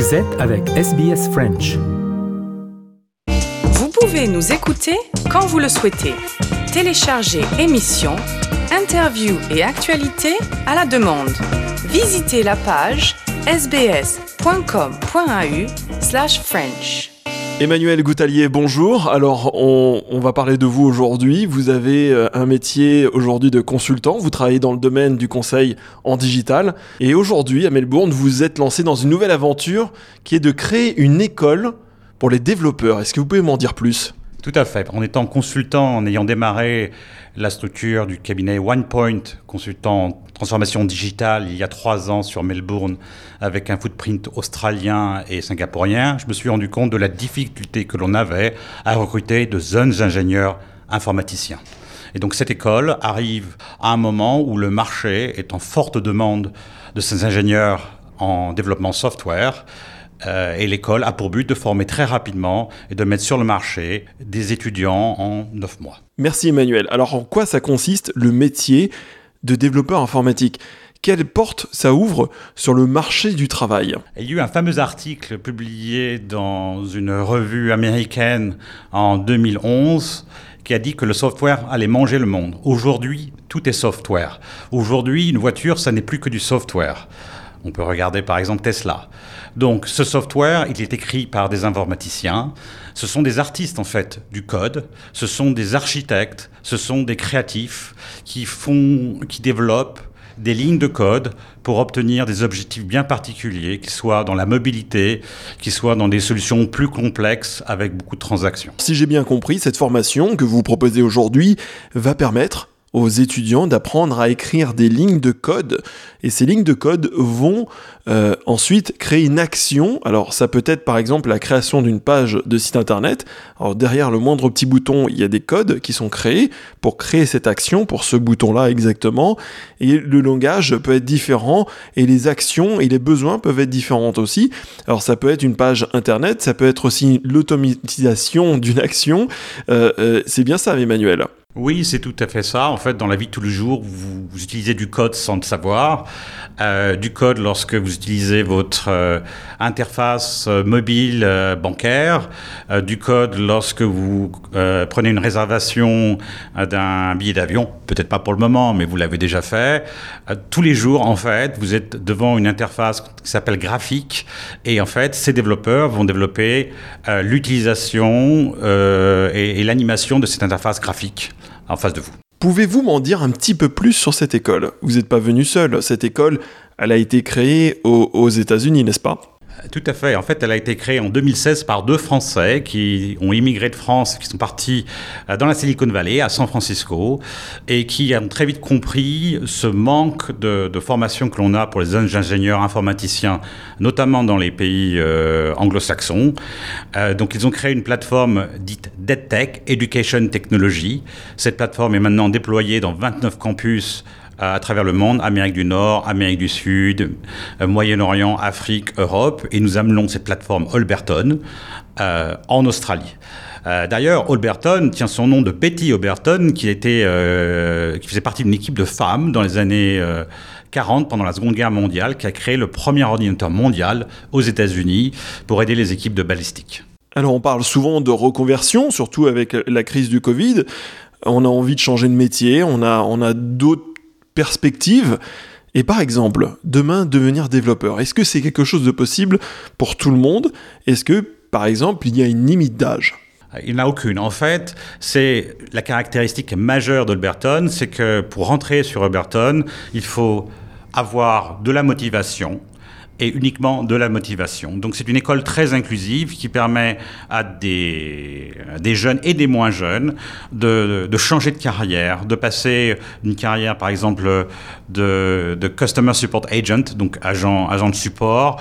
Vous êtes avec SBS French. Vous pouvez nous écouter quand vous le souhaitez. Téléchargez émissions, interviews et actualités à la demande. Visitez la page sbs.com.au slash French. Emmanuel Goutalier, bonjour. Alors, on, on va parler de vous aujourd'hui. Vous avez euh, un métier aujourd'hui de consultant. Vous travaillez dans le domaine du conseil en digital. Et aujourd'hui, à Melbourne, vous êtes lancé dans une nouvelle aventure qui est de créer une école pour les développeurs. Est-ce que vous pouvez m'en dire plus? Tout à fait. En étant consultant, en ayant démarré la structure du cabinet OnePoint, consultant en transformation digitale il y a trois ans sur Melbourne, avec un footprint australien et singapourien, je me suis rendu compte de la difficulté que l'on avait à recruter de jeunes ingénieurs informaticiens. Et donc cette école arrive à un moment où le marché est en forte demande de ces ingénieurs en développement software. Euh, et l'école a pour but de former très rapidement et de mettre sur le marché des étudiants en 9 mois. Merci Emmanuel. Alors, en quoi ça consiste le métier de développeur informatique? Quelle porte ça ouvre sur le marché du travail? Il y a eu un fameux article publié dans une revue américaine en 2011 qui a dit que le software allait manger le monde. Aujourd'hui, tout est software. Aujourd'hui, une voiture, ça n'est plus que du software. On peut regarder par exemple Tesla. Donc ce software, il est écrit par des informaticiens. Ce sont des artistes en fait du code. Ce sont des architectes. Ce sont des créatifs qui font, qui développent des lignes de code pour obtenir des objectifs bien particuliers, qu'ils soient dans la mobilité, qu'ils soient dans des solutions plus complexes avec beaucoup de transactions. Si j'ai bien compris, cette formation que vous proposez aujourd'hui va permettre aux étudiants d'apprendre à écrire des lignes de code. Et ces lignes de code vont euh, ensuite créer une action. Alors ça peut être par exemple la création d'une page de site internet. Alors derrière le moindre petit bouton, il y a des codes qui sont créés pour créer cette action, pour ce bouton-là exactement. Et le langage peut être différent et les actions et les besoins peuvent être différents aussi. Alors ça peut être une page internet, ça peut être aussi l'automatisation d'une action. Euh, euh, c'est bien ça, Emmanuel. Oui, c'est tout à fait ça. En fait, dans la vie de tous les jours, vous, utilisez du code sans le savoir. Euh, du code lorsque vous utilisez votre euh, interface euh, mobile bancaire. Du code lorsque vous prenez une réservation d'un billet d'avion. Peut-être pas pour le moment, mais vous l'avez déjà fait. Tous les jours, en fait, vous êtes devant une interface qui s'appelle graphique. Et en fait, ces développeurs vont développer l'utilisation et, et l'animation de cette interface graphique en face de vous. Pouvez-vous m'en dire un petit peu plus sur cette école? Vous n'êtes pas venu seul, cette école, elle a été créée aux, aux États-Unis, n'est-ce pas? Tout à fait. En fait, elle a été créée en 2016 par deux Français qui ont immigré de France, qui sont partis euh, dans la Silicon Valley, à San Francisco, et qui ont très vite compris ce manque de, formation que l'on a pour les ingénieurs informaticiens, notamment dans les pays euh, anglo-saxons. Euh, donc, ils ont créé une plateforme dite DedTech, Education Technology. Cette plateforme est maintenant déployée dans 29 campus à travers le monde, Amérique du Nord, Amérique du Sud, euh, Moyen-Orient, Afrique, Europe, et nous amenons cette plateforme Holberton euh, en Australie. Euh, D'ailleurs, Holberton tient son nom de Betty Holberton, qui, euh, qui faisait partie d'une équipe de femmes dans les années euh, 40, pendant la Seconde Guerre mondiale, qui a créé le premier ordinateur mondial aux États-Unis pour aider les équipes de balistique. Alors on parle souvent de reconversion, surtout avec la crise du Covid. On a envie de changer de métier, on a, on a d'autres perspectives. Et par exemple, demain, devenir développeur, est-ce que c'est quelque chose de possible pour tout le monde? Est-ce que, par exemple, il y a une limite d'âge? Il n'y en a aucune. En fait, c'est la caractéristique majeure d'Holberton, c'est que pour rentrer sur Holberton, il faut avoir de la motivation, et uniquement de la motivation. Donc c'est une école très inclusive qui permet à des, jeunes et des moins jeunes de, de, changer de carrière, de passer d'une carrière par exemple de, de Customer Support Agent, donc agent, agent de support,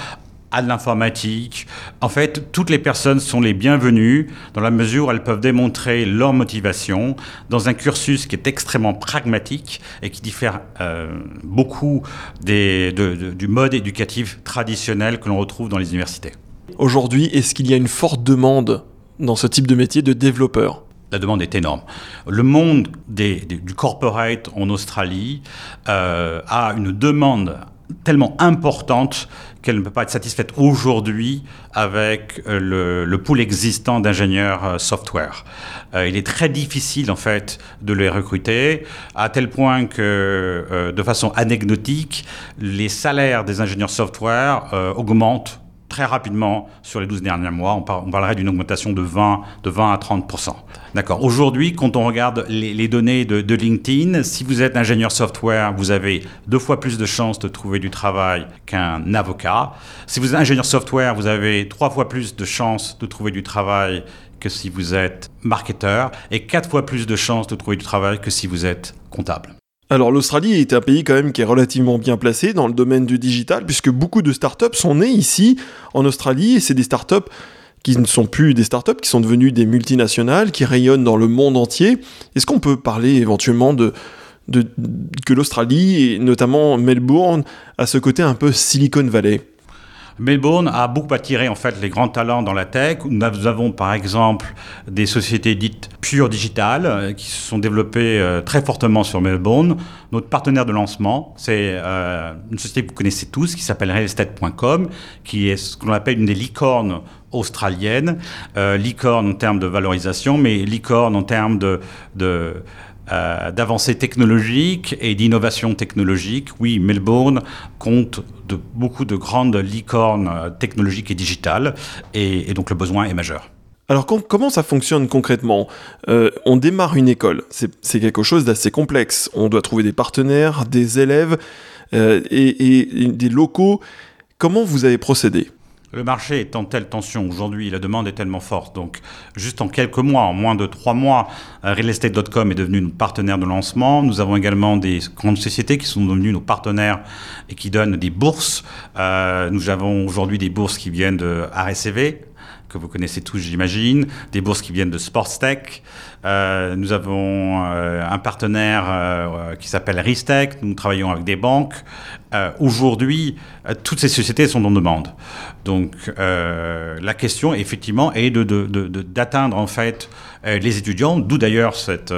à de l'informatique. En fait, toutes les personnes sont les bienvenues dans la mesure où elles peuvent démontrer leur motivation dans un cursus qui est extrêmement pragmatique et qui diffère euh, beaucoup des, de, de, du mode éducatif traditionnel que l'on retrouve dans les universités. Aujourd'hui, est-ce qu'il y a une forte demande dans ce type de métier de développeur? La demande est énorme. Le monde des, des, du corporate en Australie euh, a une demande tellement importante qu'elle ne peut pas être satisfaite aujourd'hui avec le, le pool existant d'ingénieurs software. il est très difficile en fait de les recruter, à tel point que de façon anecdotique, les salaires des ingénieurs software augmentent très rapidement sur les 12 derniers mois. On, parlerait d'une augmentation de 20, de 20 à 30% D'accord. Aujourd'hui, quand on regarde les, données de, LinkedIn, si vous êtes ingénieur software, vous avez deux fois plus de chances de trouver du travail qu'un avocat. Si vous êtes ingénieur software, vous avez trois fois plus de chances de trouver du travail que si vous êtes marketeur et quatre fois plus de chances de trouver du travail que si vous êtes comptable. Alors l'Australie est un pays quand même qui est relativement bien placé dans le domaine du digital, puisque beaucoup de startups sont nées ici, en Australie, et c'est des startups qui ne sont plus des startups, qui sont devenues des multinationales, qui rayonnent dans le monde entier. Est-ce qu'on peut parler éventuellement de, de que l'Australie, et notamment Melbourne, a ce côté un peu Silicon Valley? Melbourne a beaucoup attiré en fait les grands talents dans la tech. Nous avons par exemple des sociétés dites pure digitales euh, qui se sont développées euh, très fortement sur Melbourne. Notre partenaire de lancement, c'est euh, une société que vous connaissez tous qui s'appelle realestate.com, qui est ce qu'on appelle une des licornes australiennes. licorne en termes de valorisation, mais licorne en termes de, de euh, d'avancées technologiques et d'innovation technologique. Oui, Melbourne compte de beaucoup de grandes licornes euh, technologiques et digitales, et, donc le besoin est majeur. Alors comment ça fonctionne concrètement? Euh, On démarre une école, c'est quelque chose d'assez complexe. On doit trouver des partenaires, des élèves et, des locaux. Comment vous avez procédé? Le marché est en telle tension aujourd'hui, la demande est tellement forte. Donc, juste en quelques mois, en moins de trois mois, euh, realestate.com est devenu notre partenaire de lancement. Nous avons également des grandes sociétés qui sont devenues nos partenaires et qui donnent des bourses. Euh, nous avons aujourd'hui des bourses qui viennent de RSCV, que vous connaissez tous, j'imagine, des bourses qui viennent de Sportstech. Euh, nous avons euh, un partenaire euh, qui s'appelle Ristech. Nous travaillons avec des banques. Aujourd'hui, toutes ces sociétés sont en demande. Donc, la question, effectivement, est d'atteindre en fait les étudiants, d'où d'ailleurs cette,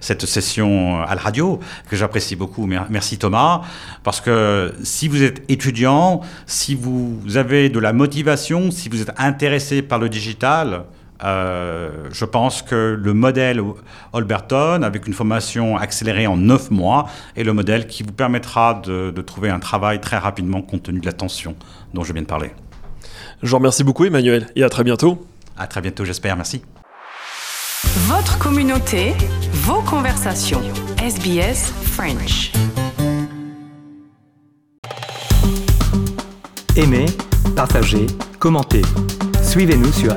cette session à la radio, que j'apprécie beaucoup. Merci Thomas. Parce que si vous êtes étudiant, si vous avez de la motivation, si vous êtes intéressé par le digital, euh, je pense que le modèle Holberton, avec une formation accélérée en 9 mois, est le modèle qui vous permettra de, de trouver un travail très rapidement compte tenu de la tension dont je viens de parler. Je vous remercie beaucoup Emmanuel et à très bientôt. À très bientôt j'espère, merci. Votre communauté, vos conversations. SBS French. Aimez, partagez, commentez. Suivez-nous sur